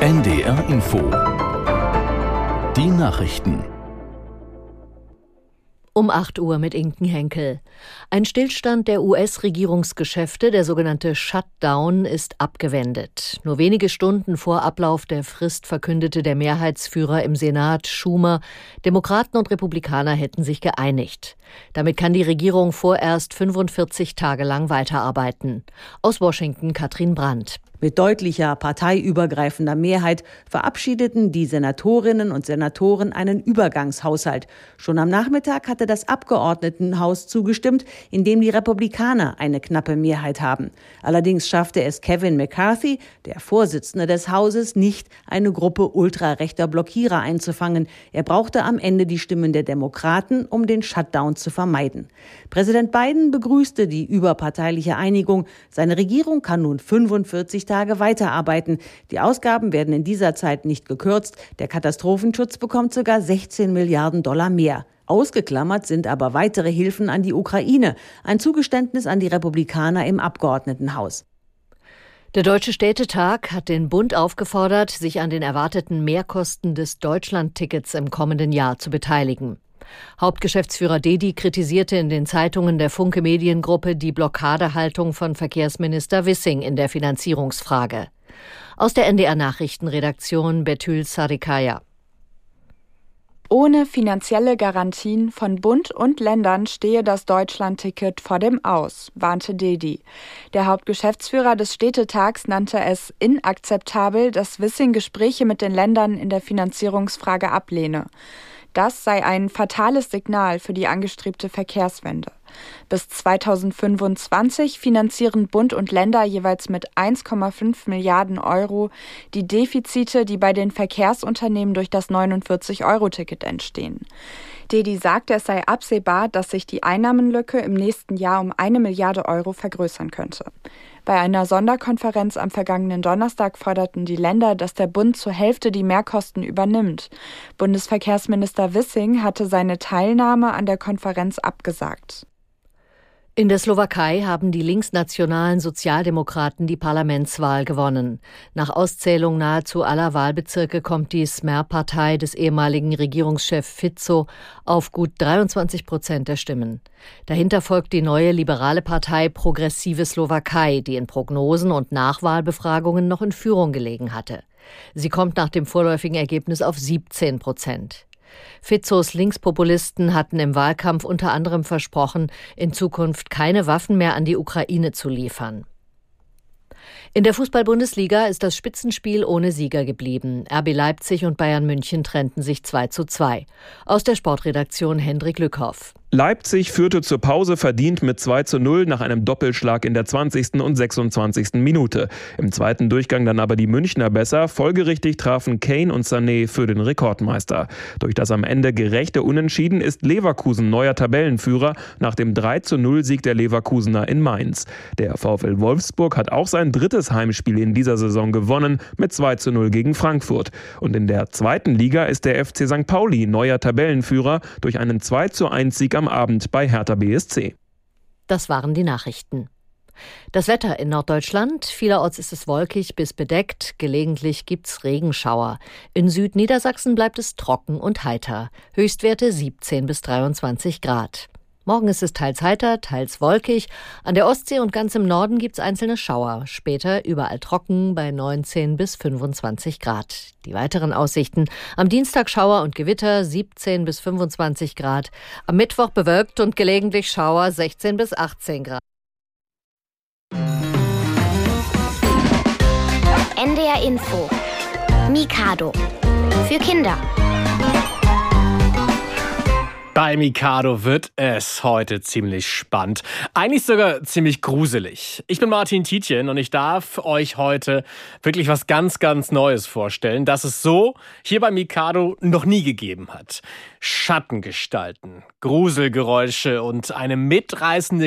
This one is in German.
NDR Info. Die Nachrichten. Um 8 Uhr mit Inken Henkel. Ein Stillstand der US-Regierungsgeschäfte, der sogenannte Shutdown, ist abgewendet. Nur wenige Stunden vor Ablauf der Frist verkündete der Mehrheitsführer im Senat, Schumer, Demokraten und Republikaner hätten sich geeinigt. Damit kann die Regierung vorerst 45 Tage lang weiterarbeiten. Aus Washington Katrin Brandt. Mit deutlicher parteiübergreifender Mehrheit verabschiedeten die Senatorinnen und Senatoren einen Übergangshaushalt. Schon am Nachmittag hatte das Abgeordnetenhaus zugestimmt, in dem die Republikaner eine knappe Mehrheit haben. Allerdings schaffte es Kevin McCarthy, der Vorsitzende des Hauses, nicht, eine Gruppe ultrarechter Blockierer einzufangen. Er brauchte am Ende die Stimmen der Demokraten, um den Shutdown zu vermeiden. Präsident Biden begrüßte die überparteiliche Einigung. Seine Regierung kann nun 45 Tage weiterarbeiten. Die Ausgaben werden in dieser Zeit nicht gekürzt. Der Katastrophenschutz bekommt sogar 16 Milliarden Dollar mehr. Ausgeklammert sind aber weitere Hilfen an die Ukraine, ein Zugeständnis an die Republikaner im Abgeordnetenhaus. Der Deutsche Städtetag hat den Bund aufgefordert, sich an den erwarteten Mehrkosten des Deutschlandtickets im kommenden Jahr zu beteiligen. Hauptgeschäftsführer Dedi kritisierte in den Zeitungen der Funke Mediengruppe die Blockadehaltung von Verkehrsminister Wissing in der Finanzierungsfrage. Aus der NDR Nachrichtenredaktion Betül Sarikaya. Ohne finanzielle Garantien von Bund und Ländern stehe das Deutschlandticket vor dem Aus, warnte Dedi. Der Hauptgeschäftsführer des Städtetags nannte es inakzeptabel, dass Wissing Gespräche mit den Ländern in der Finanzierungsfrage ablehne. Das sei ein fatales Signal für die angestrebte Verkehrswende. Bis 2025 finanzieren Bund und Länder jeweils mit 1,5 Milliarden Euro die Defizite, die bei den Verkehrsunternehmen durch das 49-Euro-Ticket entstehen. Dedi sagte, es sei absehbar, dass sich die Einnahmenlücke im nächsten Jahr um eine Milliarde Euro vergrößern könnte. Bei einer Sonderkonferenz am vergangenen Donnerstag forderten die Länder, dass der Bund zur Hälfte die Mehrkosten übernimmt. Bundesverkehrsminister Wissing hatte seine Teilnahme an der Konferenz abgesagt. In der Slowakei haben die linksnationalen Sozialdemokraten die Parlamentswahl gewonnen. Nach Auszählung nahezu aller Wahlbezirke kommt die Smer-Partei des ehemaligen Regierungschefs Fico auf gut 23 Prozent der Stimmen. Dahinter folgt die neue liberale Partei Progressive Slowakei, die in Prognosen und Nachwahlbefragungen noch in Führung gelegen hatte. Sie kommt nach dem vorläufigen Ergebnis auf 17 Prozent. Fizos Linkspopulisten hatten im Wahlkampf unter anderem versprochen, in Zukunft keine Waffen mehr an die Ukraine zu liefern. In der Fußball-Bundesliga ist das Spitzenspiel ohne Sieger geblieben. RB Leipzig und Bayern München trennten sich 2 zu 2. Aus der Sportredaktion Hendrik Lückhoff. Leipzig führte zur Pause verdient mit 2 zu 0 nach einem Doppelschlag in der 20. und 26. Minute. Im zweiten Durchgang dann aber die Münchner besser. Folgerichtig trafen Kane und Sané für den Rekordmeister. Durch das am Ende gerechte Unentschieden ist Leverkusen neuer Tabellenführer nach dem 3 zu 0 Sieg der Leverkusener in Mainz. Der VfL Wolfsburg hat auch sein drittes Heimspiel in dieser Saison gewonnen mit 2 zu 0 gegen Frankfurt. Und in der zweiten Liga ist der FC St. Pauli neuer Tabellenführer durch einen 2 zu 1 Sieg am Abend bei Hertha BSC. Das waren die Nachrichten. Das Wetter in Norddeutschland. Vielerorts ist es wolkig bis bedeckt. Gelegentlich gibt's Regenschauer. In Südniedersachsen bleibt es trocken und heiter. Höchstwerte 17 bis 23 Grad. Morgen ist es teils heiter, teils wolkig. An der Ostsee und ganz im Norden gibt's einzelne Schauer. Später überall trocken bei 19 bis 25 Grad. Die weiteren Aussichten. Am Dienstag Schauer und Gewitter 17 bis 25 Grad. Am Mittwoch bewölkt und gelegentlich Schauer 16 bis 18 Grad. NDR Info. Mikado. Für Kinder. Bei Mikado wird es heute ziemlich spannend. Eigentlich sogar ziemlich gruselig. Ich bin Martin Tietjen und ich darf euch heute wirklich was ganz, ganz Neues vorstellen, das es so hier bei Mikado noch nie gegeben hat. Schattengestalten, Gruselgeräusche und eine mitreißende